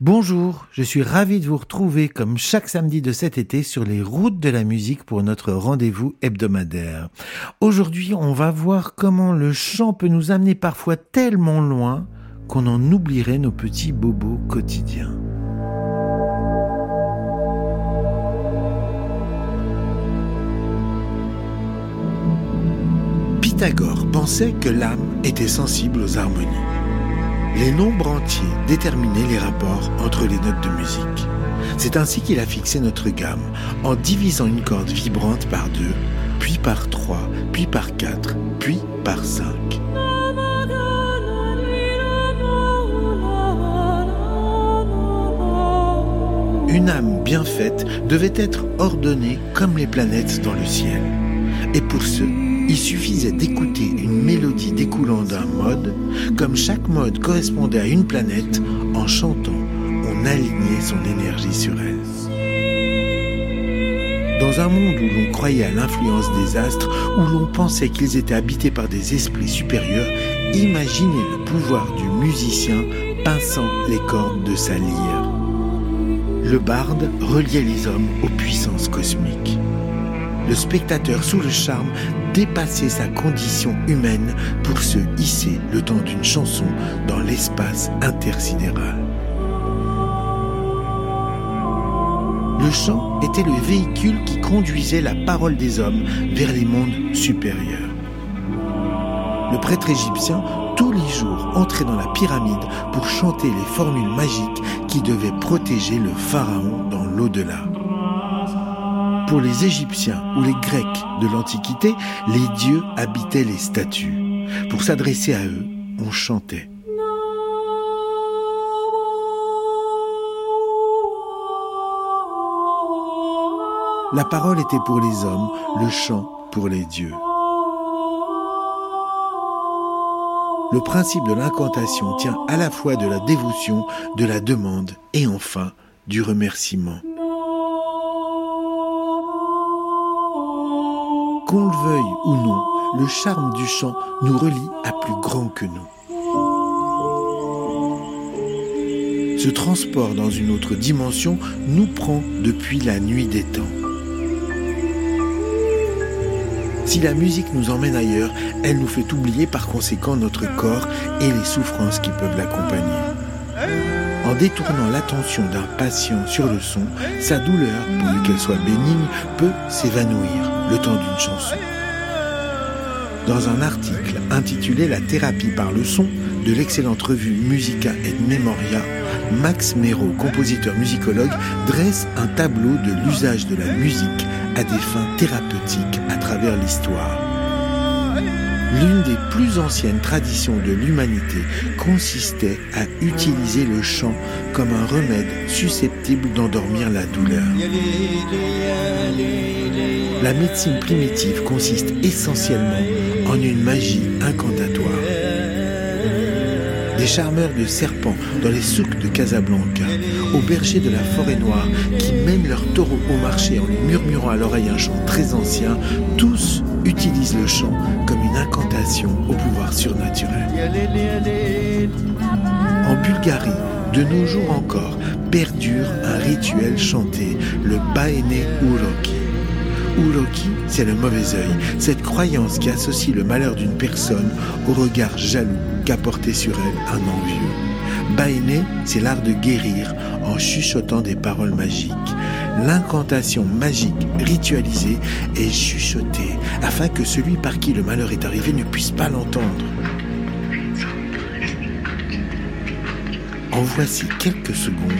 Bonjour, je suis ravi de vous retrouver comme chaque samedi de cet été sur les routes de la musique pour notre rendez-vous hebdomadaire. Aujourd'hui, on va voir comment le chant peut nous amener parfois tellement loin qu'on en oublierait nos petits bobos quotidiens. Pythagore pensait que l'âme était sensible aux harmonies. Les nombres entiers déterminaient les rapports entre les notes de musique. C'est ainsi qu'il a fixé notre gamme, en divisant une corde vibrante par deux, puis par trois, puis par quatre, puis par cinq. Une âme bien faite devait être ordonnée comme les planètes dans le ciel. Et pour ce, il suffisait d'écouter une mélodie découlant d'un mode, comme chaque mode correspondait à une planète, en chantant, on alignait son énergie sur elle. Dans un monde où l'on croyait à l'influence des astres, où l'on pensait qu'ils étaient habités par des esprits supérieurs, imaginez le pouvoir du musicien pinçant les cordes de sa lyre. Le barde reliait les hommes aux puissances cosmiques le spectateur sous le charme dépassait sa condition humaine pour se hisser le temps d'une chanson dans l'espace intersidéral. Le chant était le véhicule qui conduisait la parole des hommes vers les mondes supérieurs. Le prêtre égyptien, tous les jours, entrait dans la pyramide pour chanter les formules magiques qui devaient protéger le pharaon dans l'au-delà. Pour les Égyptiens ou les Grecs de l'Antiquité, les dieux habitaient les statues. Pour s'adresser à eux, on chantait. La parole était pour les hommes, le chant pour les dieux. Le principe de l'incantation tient à la fois de la dévotion, de la demande et enfin du remerciement. Qu'on le veuille ou non, le charme du chant nous relie à plus grand que nous. Ce transport dans une autre dimension nous prend depuis la nuit des temps. Si la musique nous emmène ailleurs, elle nous fait oublier par conséquent notre corps et les souffrances qui peuvent l'accompagner. En détournant l'attention d'un patient sur le son, sa douleur, pourvu qu'elle soit bénigne, peut s'évanouir le temps d'une chanson. Dans un article intitulé La thérapie par le son de l'excellente revue Musica et Memoria, Max Mero, compositeur musicologue, dresse un tableau de l'usage de la musique à des fins thérapeutiques à travers l'histoire. L'une des plus anciennes traditions de l'humanité consistait à utiliser le chant comme un remède susceptible d'endormir la douleur. La médecine primitive consiste essentiellement en une magie incantatoire. Des charmeurs de serpents dans les souks de Casablanca, aux bergers de la forêt noire qui mènent leurs taureaux au marché en lui murmurant à l'oreille un chant très ancien, tous utilisent le chant comme une incantation au pouvoir surnaturel. En Bulgarie, de nos jours encore, perdure un rituel chanté, le Baene Uroki. Uroki, c'est le mauvais œil, cette croyance qui associe le malheur d'une personne au regard jaloux qu'a porté sur elle un envieux. Baene, c'est l'art de guérir en chuchotant des paroles magiques. L'incantation magique ritualisée est chuchotée afin que celui par qui le malheur est arrivé ne puisse pas l'entendre. En voici quelques secondes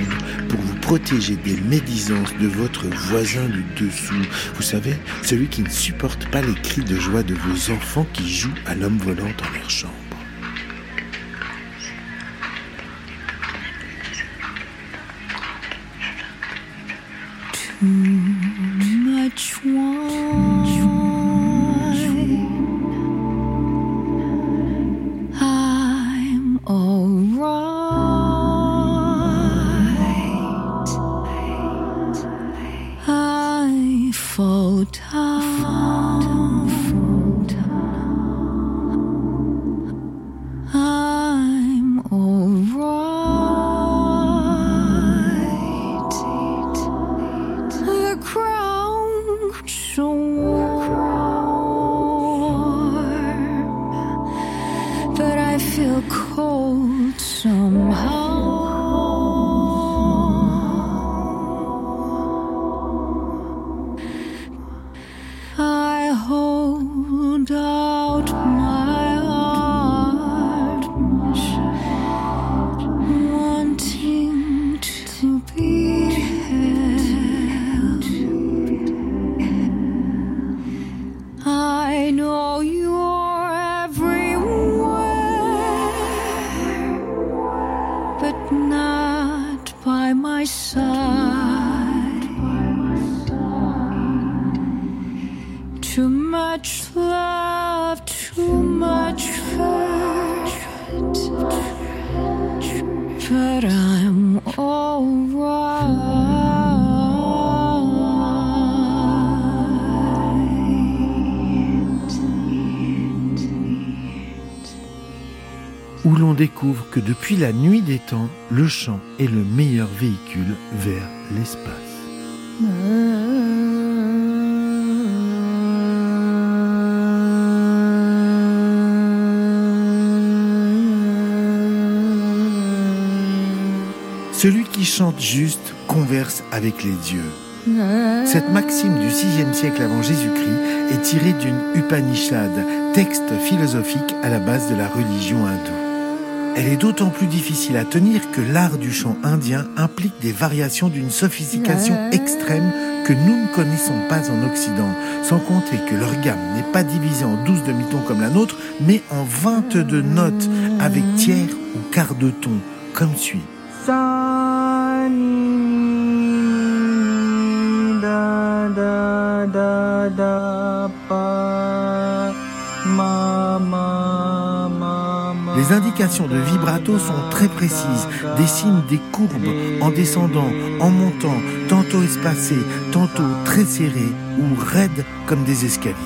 pour vous protéger des médisances de votre voisin du dessous. Vous savez, celui qui ne supporte pas les cris de joie de vos enfants qui jouent à l'homme volant dans leur chambre. much wine. I'm all right. I fall down. Too much love, too much hurt, but I'm alright. où l'on découvre que depuis la nuit des temps, le chant est le meilleur véhicule vers l'espace. Celui qui chante juste converse avec les dieux. Cette maxime du VIe siècle avant Jésus-Christ est tirée d'une Upanishad, texte philosophique à la base de la religion hindoue. Elle est d'autant plus difficile à tenir que l'art du chant indien implique des variations d'une sophistication extrême que nous ne connaissons pas en Occident, sans compter que leur gamme n'est pas divisée en 12 demi-tons comme la nôtre, mais en 22 notes avec tiers ou quart de ton, comme suit. Les indications de vibrato sont très précises, dessinent des courbes en descendant, en montant, tantôt espacées, tantôt très serrées ou raides comme des escaliers.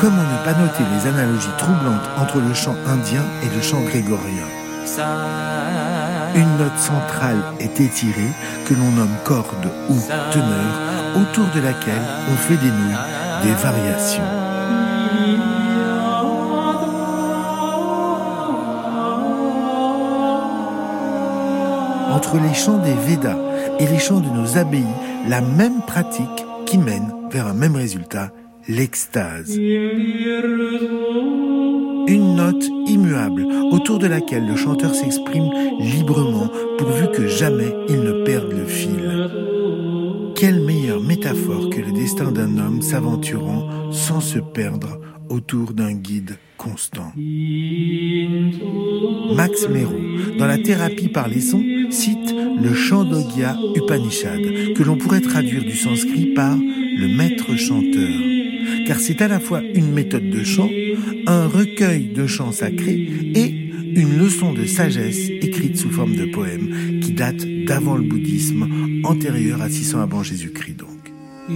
Comment ne pas noter les analogies troublantes entre le chant indien et le chant grégorien Une note centrale est étirée, que l'on nomme corde ou teneur, autour de laquelle on fait des nœuds, des variations. Entre les chants des Védas et les chants de nos abbayes, la même pratique qui mène vers un même résultat, l'extase. Une note immuable autour de laquelle le chanteur s'exprime librement pourvu que jamais il ne perde le fil. Quelle meilleure métaphore que le destin d'un homme s'aventurant sans se perdre autour d'un guide constant. Max Mero, dans la thérapie par les sons, cite le Chandogya Upanishad, que l'on pourrait traduire du sanskrit par le maître chanteur. Car c'est à la fois une méthode de chant, un recueil de chants sacrés et une leçon de sagesse écrite sous forme de poème qui date d'avant le bouddhisme, antérieur à 600 avant Jésus-Christ donc. Le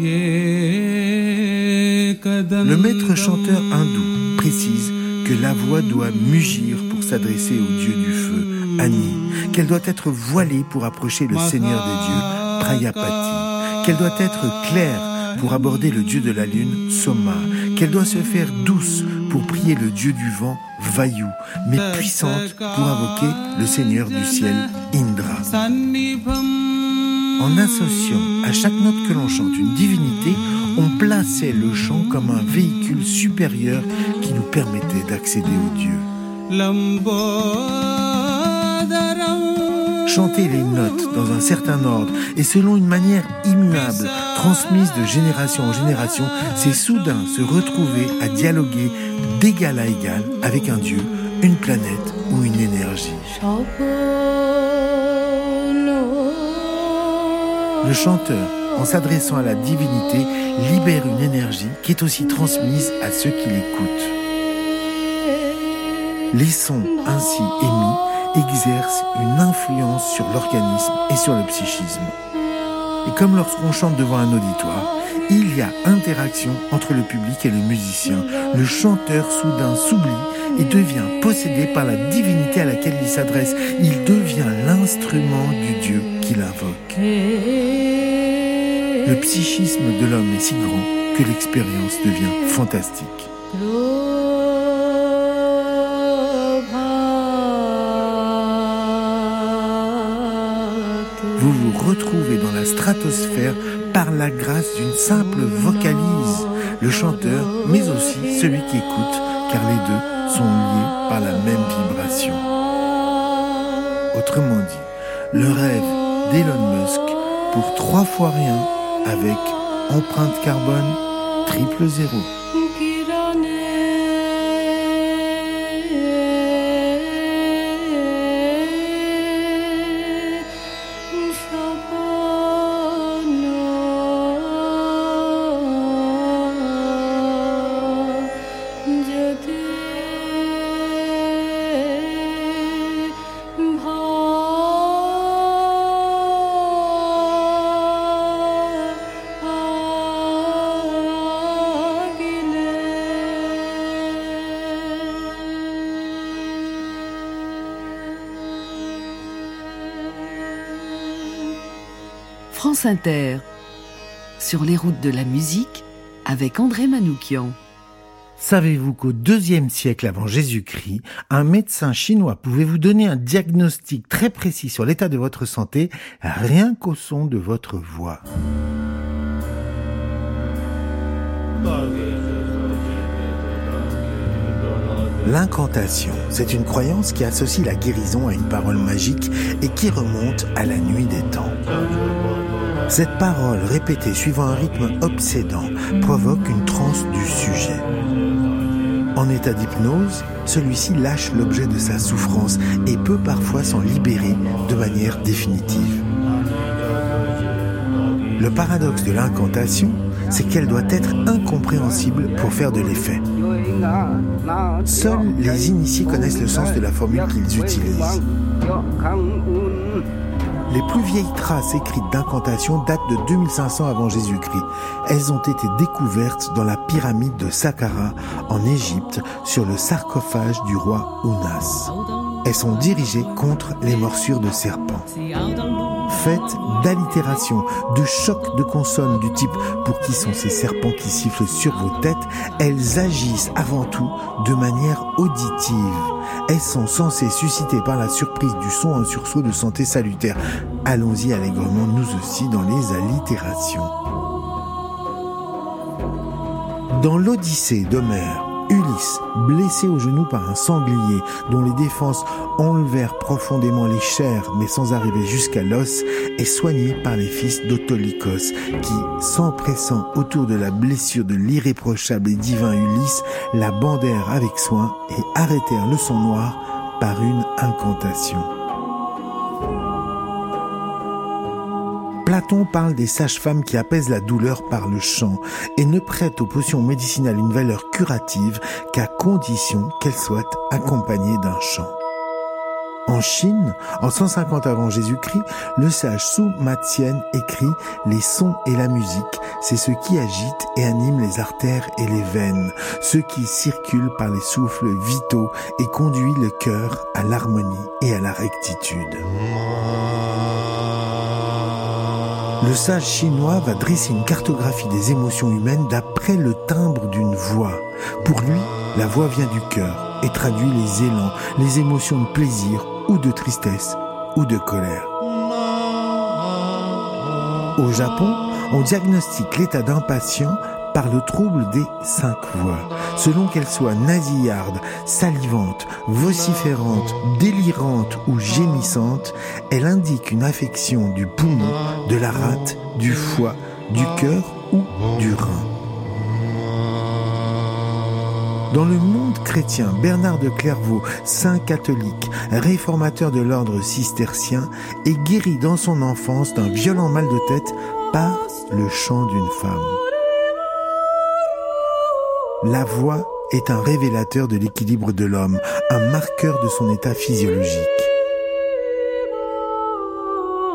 maître chanteur hindou précise que la voix doit mugir pour s'adresser au dieu du feu, Ani, qu'elle doit être voilée pour approcher le seigneur des dieux, Prayapati, qu'elle doit être claire pour aborder le dieu de la lune, Soma, qu'elle doit se faire douce pour prier le dieu du vent, Vayu, mais puissante pour invoquer le seigneur du ciel, Indra. En associant à chaque note que l'on chante une divinité, on plaçait le chant comme un véhicule supérieur qui nous permettait d'accéder au Dieu. Chanter les notes dans un certain ordre et selon une manière immuable, transmise de génération en génération, c'est soudain se retrouver à dialoguer d'égal à égal avec un Dieu, une planète ou une énergie. Le chanteur, en s'adressant à la divinité, libère une énergie qui est aussi transmise à ceux qui l'écoutent. Les sons ainsi émis exercent une influence sur l'organisme et sur le psychisme. Et comme lorsqu'on chante devant un auditoire, il y a interaction entre le public et le musicien. Le chanteur soudain s'oublie et devient possédé par la divinité à laquelle il s'adresse. Il devient l'instrument du Dieu qu'il invoque. Le psychisme de l'homme est si grand que l'expérience devient fantastique. Vous vous retrouvez dans la stratosphère par la grâce d'une simple vocalise. Le chanteur, mais aussi celui qui écoute, car les deux sont liés par la même vibration. Autrement dit, le rêve d'Elon Musk pour trois fois rien avec empreinte carbone triple zéro. France Inter, sur les routes de la musique avec André Manoukian. Savez-vous qu'au deuxième siècle avant Jésus-Christ, un médecin chinois pouvait vous donner un diagnostic très précis sur l'état de votre santé rien qu'au son de votre voix? L'incantation, c'est une croyance qui associe la guérison à une parole magique et qui remonte à la nuit des temps. Cette parole, répétée suivant un rythme obsédant, provoque une transe du sujet. En état d'hypnose, celui-ci lâche l'objet de sa souffrance et peut parfois s'en libérer de manière définitive. Le paradoxe de l'incantation, c'est qu'elle doit être incompréhensible pour faire de l'effet. Seuls les initiés connaissent le sens de la formule qu'ils utilisent. Les plus vieilles traces écrites d'incantation datent de 2500 avant Jésus-Christ. Elles ont été découvertes dans la pyramide de Saqqara en Égypte sur le sarcophage du roi Ounas. Elles sont dirigées contre les morsures de serpents. Faites d'allitération, de chocs de consonnes du type pour qui sont ces serpents qui sifflent sur vos têtes, elles agissent avant tout de manière auditive. Elles sont censées susciter par la surprise du son un sursaut de santé salutaire. Allons-y allègrement nous aussi dans les allitérations. Dans l'Odyssée d'Homère, Ulysse, blessé au genou par un sanglier dont les défenses enlevèrent profondément les chairs mais sans arriver jusqu'à l'os, est soigné par les fils d'Autolycos qui, s'empressant autour de la blessure de l'irréprochable et divin Ulysse, la bandèrent avec soin et arrêtèrent le sang noir par une incantation. Platon parle des sages-femmes qui apaisent la douleur par le chant et ne prêtent aux potions médicinales une valeur curative qu'à condition qu'elles soient accompagnées d'un chant. En Chine, en 150 avant Jésus-Christ, le sage Su Matien écrit Les sons et la musique, c'est ce qui agite et anime les artères et les veines, ce qui circule par les souffles vitaux et conduit le cœur à l'harmonie et à la rectitude. Le sage chinois va dresser une cartographie des émotions humaines d'après le timbre d'une voix. Pour lui, la voix vient du cœur et traduit les élans, les émotions de plaisir ou de tristesse ou de colère. Au Japon, on diagnostique l'état d'un par le trouble des cinq voix, selon qu'elles soient nasillardes, salivantes, vociférantes, délirantes ou gémissantes, elle indique une affection du poumon, de la rate, du foie, du cœur ou du rein. Dans le monde chrétien, Bernard de Clairvaux, saint catholique, réformateur de l'ordre cistercien, est guéri dans son enfance d'un violent mal de tête par le chant d'une femme. La voix est un révélateur de l'équilibre de l'homme, un marqueur de son état physiologique.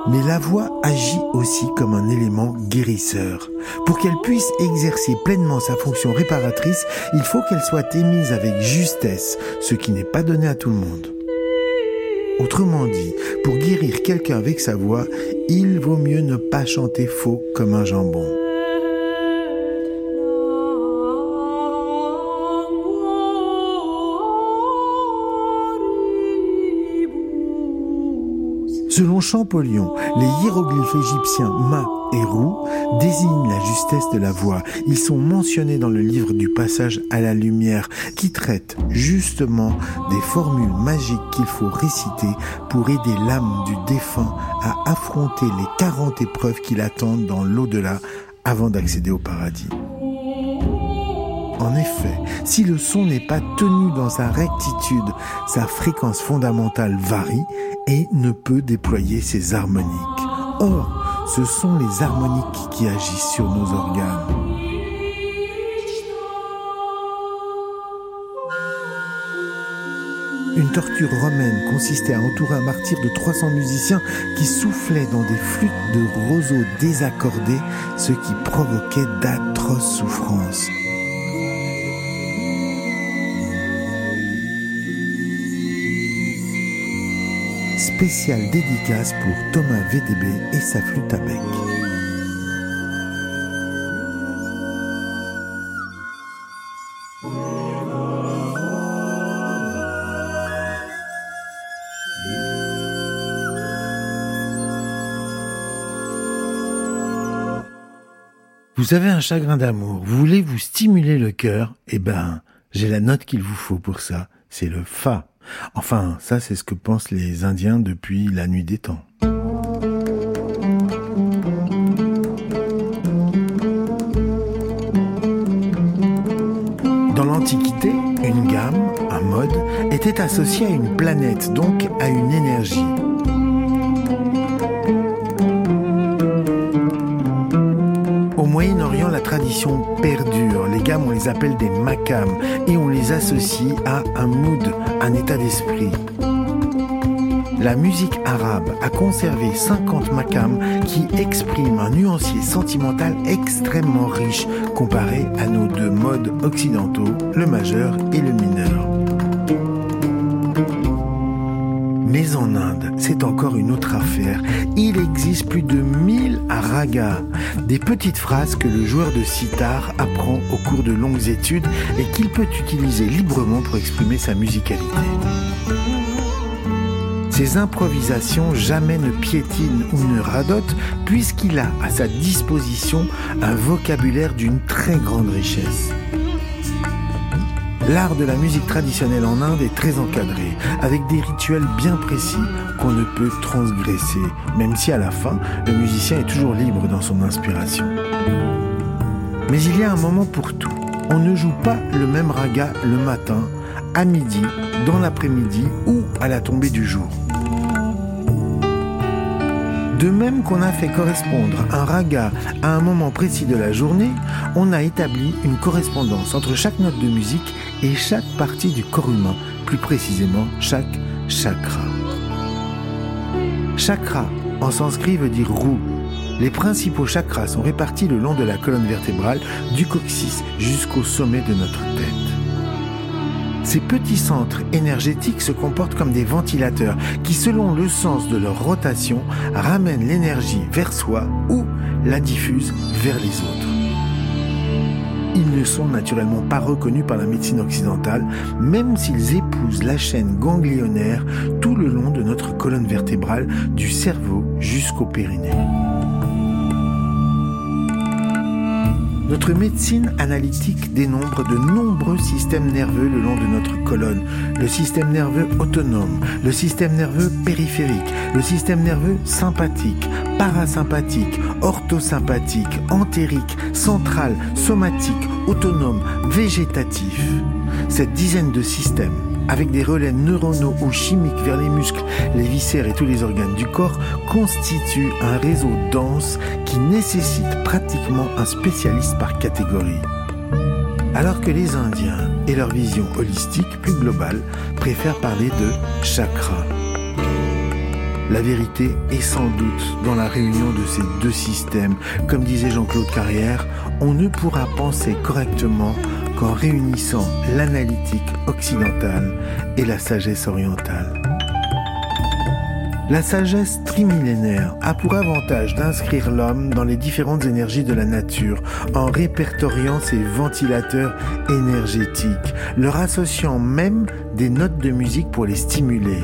Mais la voix agit aussi comme un élément guérisseur. Pour qu'elle puisse exercer pleinement sa fonction réparatrice, il faut qu'elle soit émise avec justesse, ce qui n'est pas donné à tout le monde. Autrement dit, pour guérir quelqu'un avec sa voix, il vaut mieux ne pas chanter faux comme un jambon. Champollion, les hiéroglyphes égyptiens Ma et Rou désignent la justesse de la voix. Ils sont mentionnés dans le livre du passage à la lumière qui traite justement des formules magiques qu'il faut réciter pour aider l'âme du défunt à affronter les 40 épreuves qui l'attendent dans l'au-delà avant d'accéder au paradis. En effet, si le son n'est pas tenu dans sa rectitude, sa fréquence fondamentale varie et ne peut déployer ses harmoniques. Or, ce sont les harmoniques qui agissent sur nos organes. Une torture romaine consistait à entourer un martyr de 300 musiciens qui soufflaient dans des flûtes de roseaux désaccordés, ce qui provoquait d'atroces souffrances. Spéciale dédicace pour Thomas VDB et sa flûte à bec. Vous avez un chagrin d'amour, vous voulez vous stimuler le cœur, eh ben, j'ai la note qu'il vous faut pour ça, c'est le Fa. Enfin, ça c'est ce que pensent les Indiens depuis la nuit des temps. Dans l'Antiquité, une gamme, un mode, était associé à une planète, donc à une énergie. Moyen-Orient, la tradition perdure. Les gammes, on les appelle des makams et on les associe à un mood, un état d'esprit. La musique arabe a conservé 50 makams qui expriment un nuancier sentimental extrêmement riche comparé à nos deux modes occidentaux, le majeur et le mineur. Mais en Inde, c'est encore une autre affaire. Il existe plus de 1000 ragas, des petites phrases que le joueur de sitar apprend au cours de longues études et qu'il peut utiliser librement pour exprimer sa musicalité. Ces improvisations jamais ne piétinent ou ne radotent puisqu'il a à sa disposition un vocabulaire d'une très grande richesse. L'art de la musique traditionnelle en Inde est très encadré, avec des rituels bien précis qu'on ne peut transgresser, même si à la fin, le musicien est toujours libre dans son inspiration. Mais il y a un moment pour tout. On ne joue pas le même raga le matin, à midi, dans l'après-midi ou à la tombée du jour. De même qu'on a fait correspondre un raga à un moment précis de la journée, on a établi une correspondance entre chaque note de musique et chaque partie du corps humain, plus précisément chaque chakra. Chakra en sanskrit veut dire roue. Les principaux chakras sont répartis le long de la colonne vertébrale, du coccyx jusqu'au sommet de notre tête. Ces petits centres énergétiques se comportent comme des ventilateurs qui, selon le sens de leur rotation, ramènent l'énergie vers soi ou la diffusent vers les autres. Ils ne sont naturellement pas reconnus par la médecine occidentale, même s'ils épousent la chaîne ganglionnaire tout le long de notre colonne vertébrale, du cerveau jusqu'au périnée. Notre médecine analytique dénombre de nombreux systèmes nerveux le long de notre colonne. Le système nerveux autonome, le système nerveux périphérique, le système nerveux sympathique, parasympathique, orthosympathique, entérique, central, somatique, autonome, végétatif. Cette dizaine de systèmes avec des relais neuronaux ou chimiques vers les muscles, les viscères et tous les organes du corps, constitue un réseau dense qui nécessite pratiquement un spécialiste par catégorie. Alors que les Indiens et leur vision holistique plus globale préfèrent parler de chakra. La vérité est sans doute dans la réunion de ces deux systèmes. Comme disait Jean-Claude Carrière, on ne pourra penser correctement qu'en réunissant l'analytique occidentale et la sagesse orientale. La sagesse trimillénaire a pour avantage d'inscrire l'homme dans les différentes énergies de la nature en répertoriant ses ventilateurs énergétiques, leur associant même des notes de musique pour les stimuler.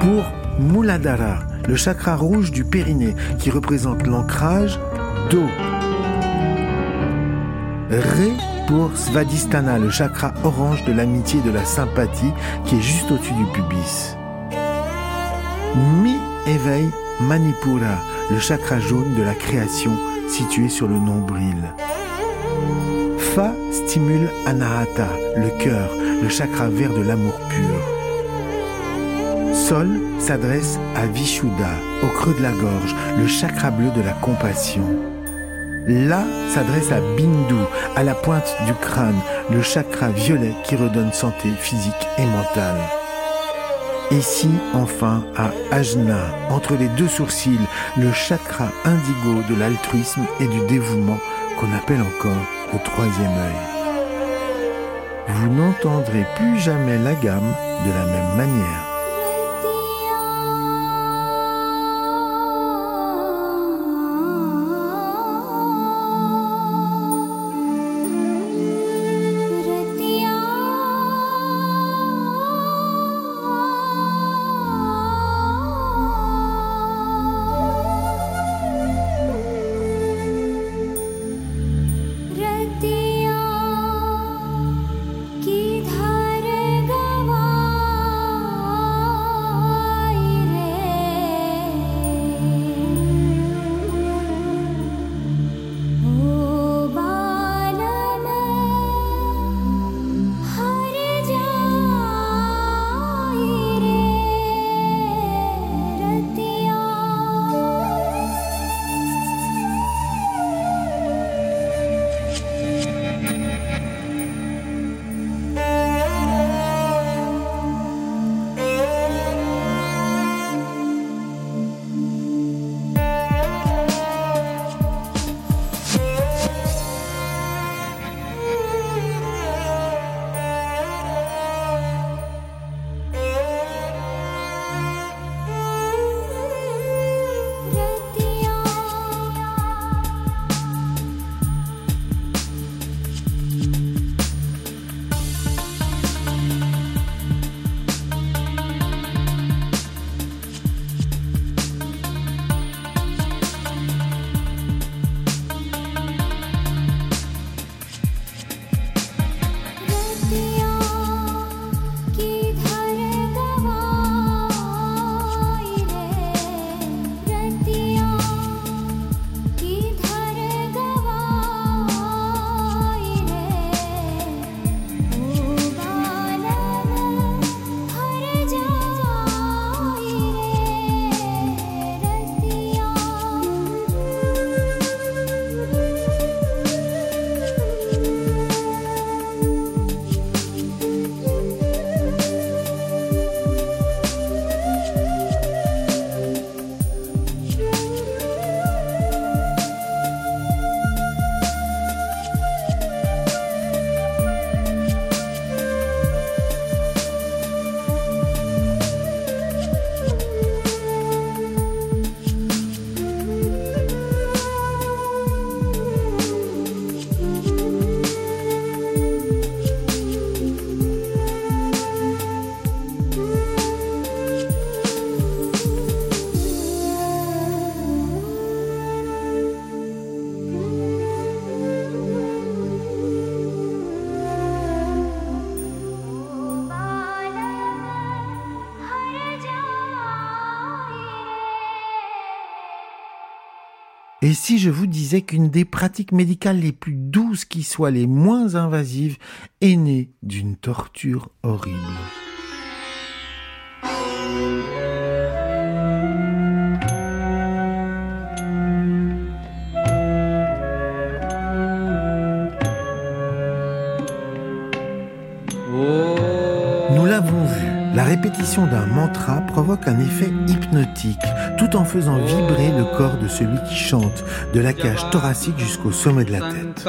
Pour Muladhara, le chakra rouge du périnée qui représente l'ancrage d'eau. Ré pour Svadhisthana, le chakra orange de l'amitié et de la sympathie qui est juste au-dessus du pubis. Mi éveille Manipura, le chakra jaune de la création situé sur le nombril. Fa stimule Anahata, le cœur, le chakra vert de l'amour pur. Sol s'adresse à Vishuddha, au creux de la gorge, le chakra bleu de la compassion. La s'adresse à Bindu, à la pointe du crâne, le chakra violet qui redonne santé physique et mentale. Si enfin à Ajna, entre les deux sourcils, le chakra indigo de l'altruisme et du dévouement qu'on appelle encore le troisième œil. Vous n'entendrez plus jamais la gamme de la même manière. Et si je vous disais qu'une des pratiques médicales les plus douces qui soient les moins invasives est née d'une torture horrible? D'un mantra provoque un effet hypnotique, tout en faisant vibrer le corps de celui qui chante, de la cage thoracique jusqu'au sommet de la tête.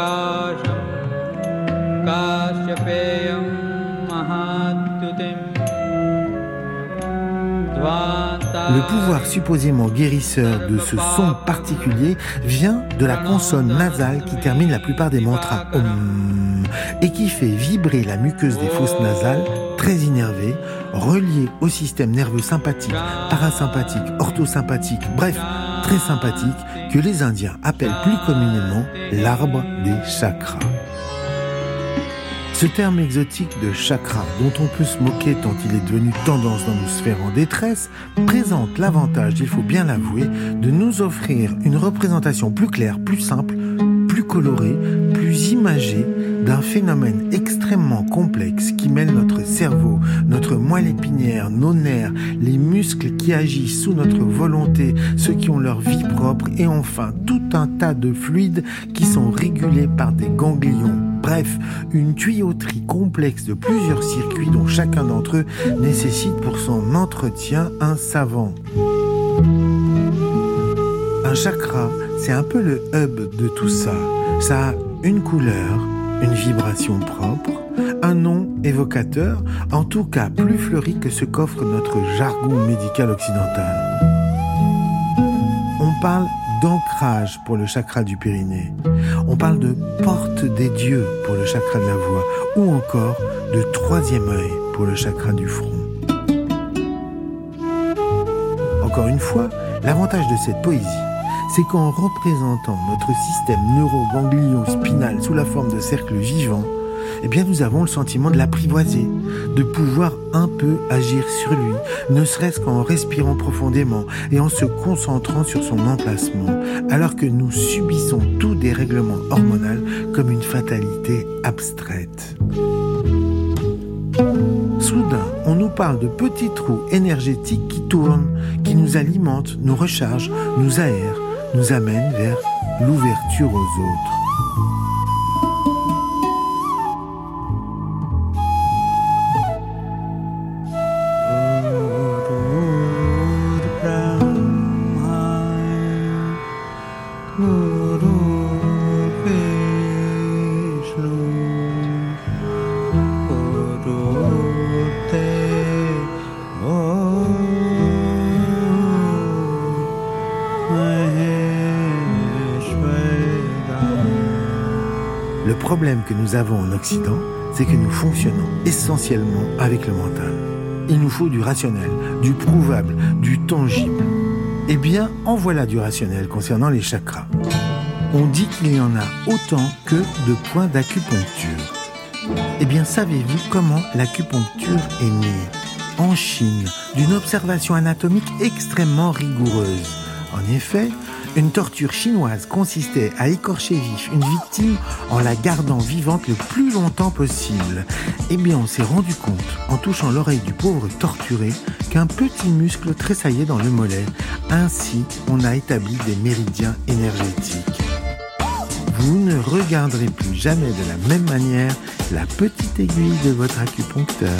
Le pouvoir supposément guérisseur de ce son particulier vient de la consonne nasale qui termine la plupart des mantras Om et qui fait vibrer la muqueuse des fosses nasales, très innervée, reliée au système nerveux sympathique, parasympathique, orthosympathique, bref, très sympathique, que les Indiens appellent plus communément l'arbre des chakras. Ce terme exotique de chakra, dont on peut se moquer tant il est devenu tendance dans nos sphères en détresse, présente l'avantage, il faut bien l'avouer, de nous offrir une représentation plus claire, plus simple, plus colorée, plus imagée d'un phénomène extrêmement complexe qui mêle notre cerveau, notre moelle épinière, nos nerfs, les muscles qui agissent sous notre volonté, ceux qui ont leur vie propre et enfin tout un tas de fluides qui sont régulés par des ganglions. Bref, une tuyauterie complexe de plusieurs circuits dont chacun d'entre eux nécessite pour son entretien un savant. Un chakra, c'est un peu le hub de tout ça. Ça a une couleur, une vibration propre, un nom évocateur, en tout cas plus fleuri que ce qu'offre notre jargon médical occidental. On parle d'ancrage pour le chakra du périnée. On parle de porte des dieux pour le chakra de la voix ou encore de troisième œil pour le chakra du front. Encore une fois, l'avantage de cette poésie, c'est qu'en représentant notre système neuroganglio-spinal sous la forme de cercles vivants, eh bien nous avons le sentiment de l'apprivoiser, de pouvoir un peu agir sur lui, ne serait-ce qu'en respirant profondément et en se concentrant sur son emplacement, alors que nous subissons tout dérèglement hormonal comme une fatalité abstraite. Soudain, on nous parle de petits trous énergétiques qui tournent, qui nous alimentent, nous rechargent, nous aèrent, nous amènent vers l'ouverture aux autres. Avons en Occident, c'est que nous fonctionnons essentiellement avec le mental. Il nous faut du rationnel, du prouvable, du tangible. Eh bien, en voilà du rationnel concernant les chakras. On dit qu'il y en a autant que de points d'acupuncture. Eh bien, savez-vous comment l'acupuncture est née? En Chine, d'une observation anatomique extrêmement rigoureuse. En effet, une torture chinoise consistait à écorcher vif une victime en la gardant vivante le plus longtemps possible. Eh bien, on s'est rendu compte, en touchant l'oreille du pauvre torturé, qu'un petit muscle tressaillait dans le mollet. Ainsi, on a établi des méridiens énergétiques. Vous ne regarderez plus jamais de la même manière la petite aiguille de votre acupuncteur.